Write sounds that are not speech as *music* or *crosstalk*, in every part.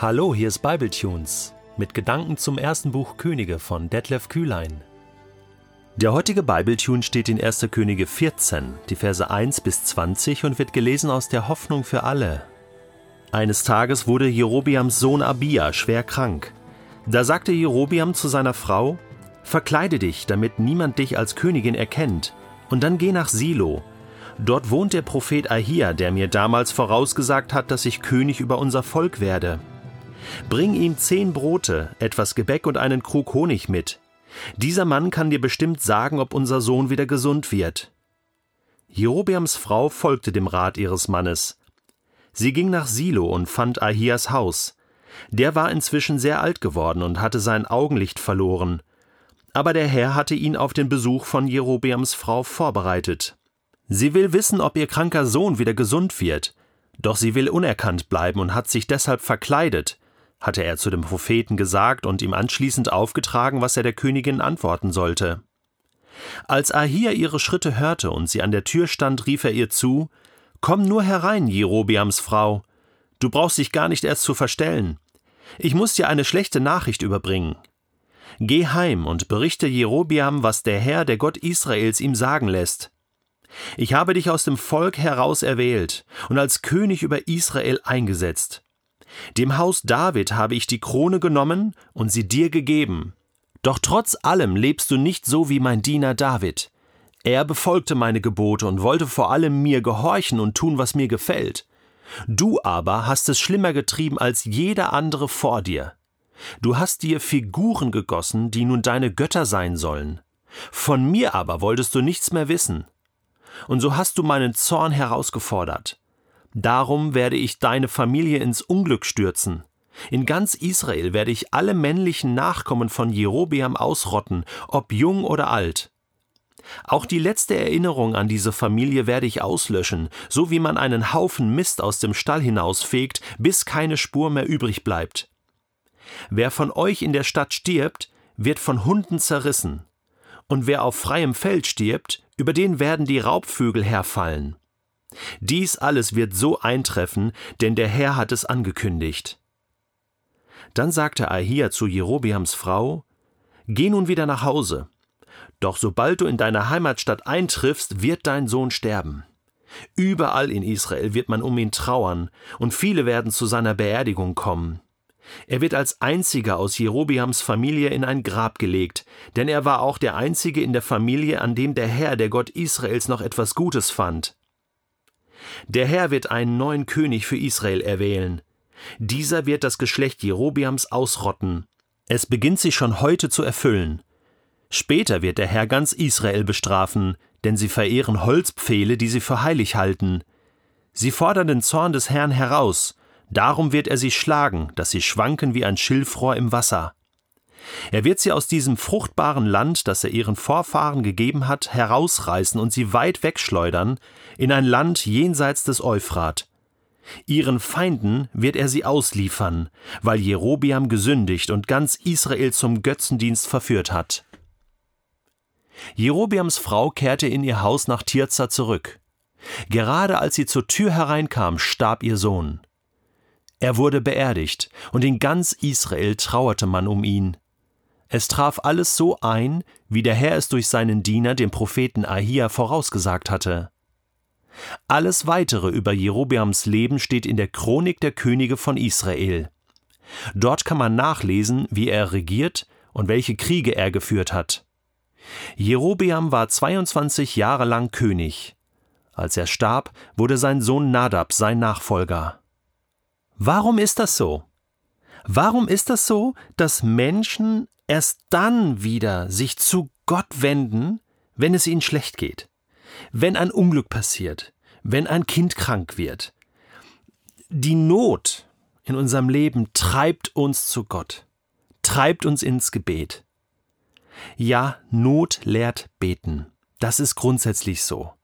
Hallo, hier ist Bibletunes mit Gedanken zum ersten Buch Könige von Detlef Kühlein. Der heutige Bibletune steht in 1. Könige 14, die Verse 1 bis 20 und wird gelesen aus der Hoffnung für alle. Eines Tages wurde Jerobiams Sohn Abia schwer krank. Da sagte Jerobiam zu seiner Frau: Verkleide dich, damit niemand dich als Königin erkennt, und dann geh nach Silo. Dort wohnt der Prophet Ahia, der mir damals vorausgesagt hat, dass ich König über unser Volk werde. Bring ihm zehn Brote, etwas Gebäck und einen Krug Honig mit. Dieser Mann kann dir bestimmt sagen, ob unser Sohn wieder gesund wird. Jerobeams Frau folgte dem Rat ihres Mannes. Sie ging nach Silo und fand Ahias Haus. Der war inzwischen sehr alt geworden und hatte sein Augenlicht verloren. Aber der Herr hatte ihn auf den Besuch von Jerobeams Frau vorbereitet. Sie will wissen, ob ihr kranker Sohn wieder gesund wird. Doch sie will unerkannt bleiben und hat sich deshalb verkleidet, hatte er zu dem Propheten gesagt und ihm anschließend aufgetragen, was er der Königin antworten sollte. Als Ahia ihre Schritte hörte und sie an der Tür stand, rief er ihr zu Komm nur herein, Jerobiams Frau. Du brauchst dich gar nicht erst zu verstellen. Ich muss dir eine schlechte Nachricht überbringen. Geh heim und berichte Jerobiam, was der Herr, der Gott Israels, ihm sagen lässt. Ich habe dich aus dem Volk heraus erwählt und als König über Israel eingesetzt. Dem Haus David habe ich die Krone genommen und sie dir gegeben. Doch trotz allem lebst du nicht so wie mein Diener David. Er befolgte meine Gebote und wollte vor allem mir gehorchen und tun, was mir gefällt. Du aber hast es schlimmer getrieben als jeder andere vor dir. Du hast dir Figuren gegossen, die nun deine Götter sein sollen. Von mir aber wolltest du nichts mehr wissen. Und so hast du meinen Zorn herausgefordert. Darum werde ich deine Familie ins Unglück stürzen. In ganz Israel werde ich alle männlichen Nachkommen von Jerobeam ausrotten, ob jung oder alt. Auch die letzte Erinnerung an diese Familie werde ich auslöschen, so wie man einen Haufen Mist aus dem Stall hinausfegt, bis keine Spur mehr übrig bleibt. Wer von euch in der Stadt stirbt, wird von Hunden zerrissen, und wer auf freiem Feld stirbt, über den werden die Raubvögel herfallen. Dies alles wird so eintreffen, denn der Herr hat es angekündigt. Dann sagte Ahia zu Jerobiams Frau: Geh nun wieder nach Hause. Doch sobald du in deine Heimatstadt eintriffst, wird dein Sohn sterben. Überall in Israel wird man um ihn trauern, und viele werden zu seiner Beerdigung kommen. Er wird als einziger aus Jerobiams Familie in ein Grab gelegt, denn er war auch der einzige in der Familie, an dem der Herr, der Gott Israels, noch etwas Gutes fand. Der Herr wird einen neuen König für Israel erwählen. Dieser wird das Geschlecht Jerobiams ausrotten. Es beginnt sich schon heute zu erfüllen. Später wird der Herr ganz Israel bestrafen, denn sie verehren Holzpfähle, die sie für heilig halten. Sie fordern den Zorn des Herrn heraus, darum wird er sie schlagen, dass sie schwanken wie ein Schilfrohr im Wasser. Er wird sie aus diesem fruchtbaren Land, das er ihren Vorfahren gegeben hat, herausreißen und sie weit wegschleudern, in ein Land jenseits des Euphrat. Ihren Feinden wird er sie ausliefern, weil Jerobiam gesündigt und ganz Israel zum Götzendienst verführt hat. Jerobiams Frau kehrte in ihr Haus nach Tirza zurück. Gerade als sie zur Tür hereinkam, starb ihr Sohn. Er wurde beerdigt, und in ganz Israel trauerte man um ihn. Es traf alles so ein, wie der Herr es durch seinen Diener, den Propheten Ahia, vorausgesagt hatte. Alles weitere über Jerobeams Leben steht in der Chronik der Könige von Israel. Dort kann man nachlesen, wie er regiert und welche Kriege er geführt hat. Jerobeam war 22 Jahre lang König. Als er starb, wurde sein Sohn Nadab sein Nachfolger. Warum ist das so? Warum ist das so, dass Menschen erst dann wieder sich zu Gott wenden, wenn es ihnen schlecht geht, wenn ein Unglück passiert, wenn ein Kind krank wird. Die Not in unserem Leben treibt uns zu Gott, treibt uns ins Gebet. Ja, Not lehrt beten. Das ist grundsätzlich so.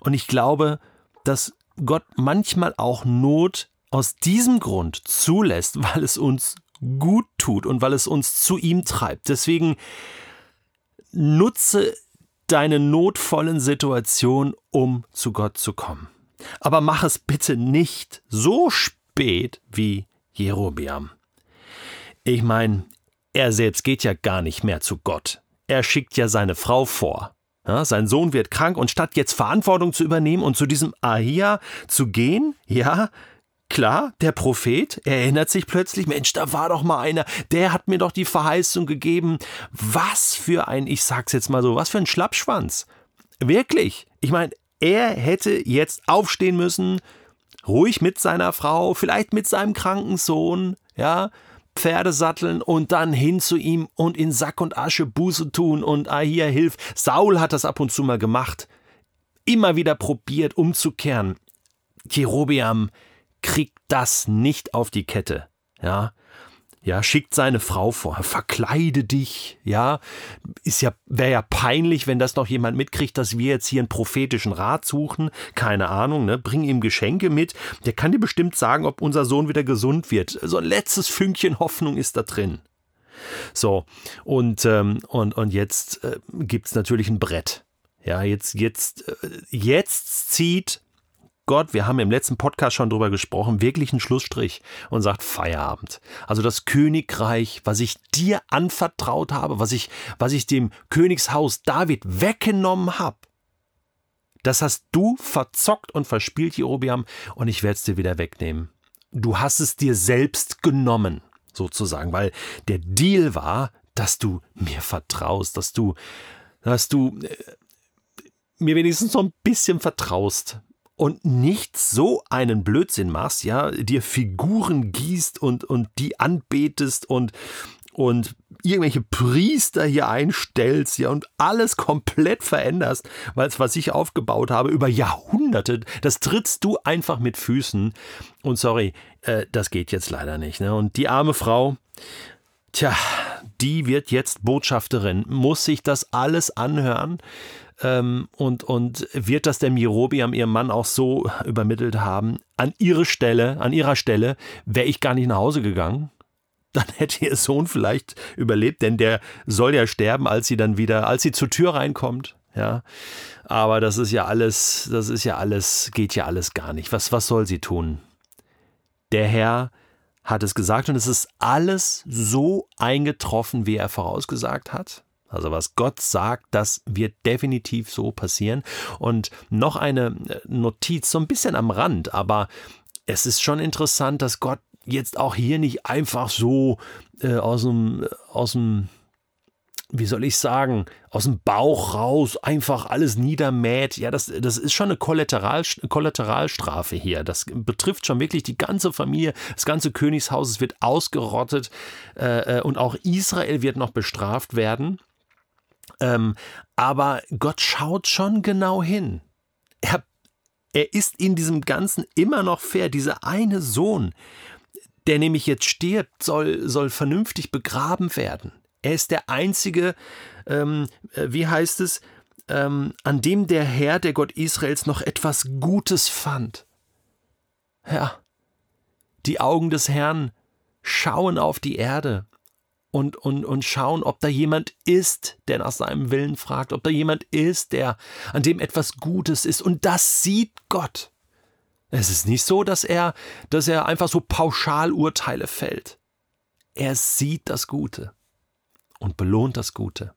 Und ich glaube, dass Gott manchmal auch Not aus diesem Grund zulässt, weil es uns gut tut und weil es uns zu ihm treibt. Deswegen nutze deine notvollen Situationen, um zu Gott zu kommen. Aber mach es bitte nicht so spät wie Jerobeam. Ich meine, er selbst geht ja gar nicht mehr zu Gott. Er schickt ja seine Frau vor. Ja, sein Sohn wird krank und statt jetzt Verantwortung zu übernehmen und zu diesem Ahia zu gehen, ja, klar, der Prophet erinnert sich plötzlich, Mensch, da war doch mal einer, der hat mir doch die Verheißung gegeben. Was für ein, ich sag's jetzt mal so, was für ein Schlappschwanz. Wirklich. Ich meine, er hätte jetzt aufstehen müssen, ruhig mit seiner Frau, vielleicht mit seinem kranken Sohn, ja, Pferde satteln und dann hin zu ihm und in Sack und Asche Buße tun und ah hier hilf. Saul hat das ab und zu mal gemacht. Immer wieder probiert umzukehren. Jerobeam kriegt das nicht auf die Kette. Ja, ja, schickt seine Frau vor, verkleide dich, ja, ist ja, wäre ja peinlich, wenn das noch jemand mitkriegt, dass wir jetzt hier einen prophetischen Rat suchen, keine Ahnung, ne, bring ihm Geschenke mit, der kann dir bestimmt sagen, ob unser Sohn wieder gesund wird, so ein letztes Fünkchen Hoffnung ist da drin. So, und, ähm, und, und jetzt äh, gibt es natürlich ein Brett. Ja, jetzt, jetzt, äh, jetzt zieht Gott, wir haben im letzten Podcast schon drüber gesprochen, wirklich einen Schlussstrich und sagt Feierabend. Also das Königreich, was ich dir anvertraut habe, was ich, was ich dem Königshaus David weggenommen habe, das hast du verzockt und verspielt, Jerobiam, und ich werde es dir wieder wegnehmen. Du hast es dir selbst genommen, sozusagen, weil der Deal war, dass du mir vertraust, dass du, dass du äh, mir wenigstens so ein bisschen vertraust und nicht so einen Blödsinn machst, ja, dir Figuren gießt und, und die anbetest und, und irgendwelche Priester hier einstellst, ja, und alles komplett veränderst, weil es, was ich aufgebaut habe, über Jahrhunderte, das trittst du einfach mit Füßen. Und sorry, äh, das geht jetzt leider nicht. Ne? Und die arme Frau, tja, die wird jetzt Botschafterin, muss sich das alles anhören ähm, und, und wird das der Mirobiam ihrem Mann auch so übermittelt haben? An ihre Stelle, an ihrer Stelle wäre ich gar nicht nach Hause gegangen. *laughs* Dann hätte ihr Sohn vielleicht überlebt, denn der soll ja sterben, als sie dann wieder, als sie zur Tür reinkommt. Ja, aber das ist ja alles, das ist ja alles, geht ja alles gar nicht. Was, was soll sie tun? Der Herr hat es gesagt und es ist alles so eingetroffen, wie er vorausgesagt hat. Also was Gott sagt, das wird definitiv so passieren. Und noch eine äh, Notiz, so ein bisschen am Rand, aber es ist schon interessant, dass Gott jetzt auch hier nicht einfach so äh, aus dem, äh, aus dem wie soll ich sagen, aus dem Bauch raus einfach alles niedermäht. Ja, das, das ist schon eine Kollateral, Kollateralstrafe hier. Das betrifft schon wirklich die ganze Familie, das ganze Königshaus. Wird ausgerottet äh, und auch Israel wird noch bestraft werden. Ähm, aber Gott schaut schon genau hin. Er, er ist in diesem Ganzen immer noch fair. Dieser eine Sohn, der nämlich jetzt stirbt, soll, soll vernünftig begraben werden. Er ist der einzige, ähm, äh, wie heißt es, ähm, an dem der Herr, der Gott Israels, noch etwas Gutes fand. Ja, die Augen des Herrn schauen auf die Erde und, und, und schauen, ob da jemand ist, der nach seinem Willen fragt, ob da jemand ist, der an dem etwas Gutes ist. Und das sieht Gott. Es ist nicht so, dass er, dass er einfach so pauschal Urteile fällt. Er sieht das Gute und belohnt das Gute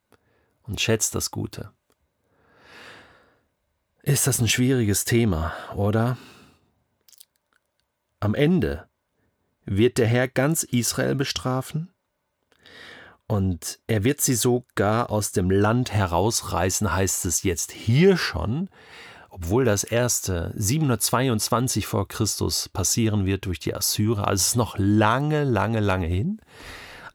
und schätzt das Gute. Ist das ein schwieriges Thema, oder? Am Ende wird der Herr ganz Israel bestrafen und er wird sie sogar aus dem Land herausreißen, heißt es jetzt hier schon, obwohl das erste 722 vor Christus passieren wird durch die Assyrer. Also es ist noch lange, lange, lange hin.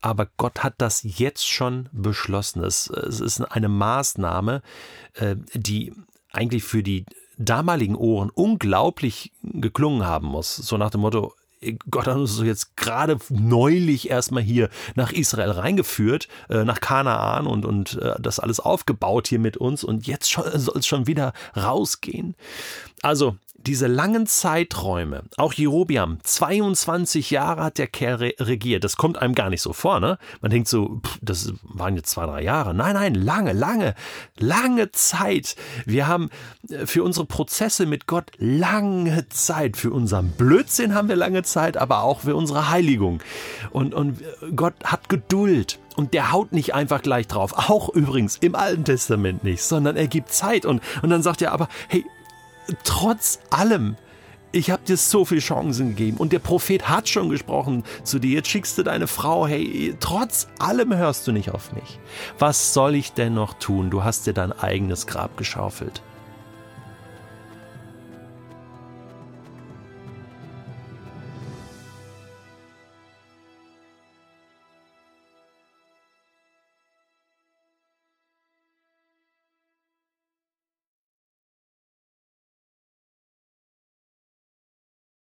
Aber Gott hat das jetzt schon beschlossen. Es, es ist eine Maßnahme, äh, die eigentlich für die damaligen Ohren unglaublich geklungen haben muss. So nach dem Motto, Gott hat uns jetzt gerade neulich erstmal hier nach Israel reingeführt, äh, nach Kanaan und, und äh, das alles aufgebaut hier mit uns und jetzt soll es schon wieder rausgehen. Also diese langen Zeiträume, auch Jerobiam, 22 Jahre hat der Kerl regiert. Das kommt einem gar nicht so vor, ne? Man denkt so, pff, das waren jetzt zwei, drei Jahre. Nein, nein, lange, lange, lange Zeit. Wir haben äh, für unsere Prozesse mit Gott lange Zeit. Für unseren Blödsinn haben wir lange Zeit, aber auch für unsere Heiligung. Und, und Gott hat Geduld. Und der haut nicht einfach gleich drauf. Auch übrigens im Alten Testament nicht, sondern er gibt Zeit. Und, und dann sagt er aber, hey, trotz allem, ich habe dir so viele Chancen gegeben und der Prophet hat schon gesprochen zu dir, jetzt schickst du deine Frau, hey, trotz allem hörst du nicht auf mich. Was soll ich denn noch tun? Du hast dir dein eigenes Grab geschaufelt.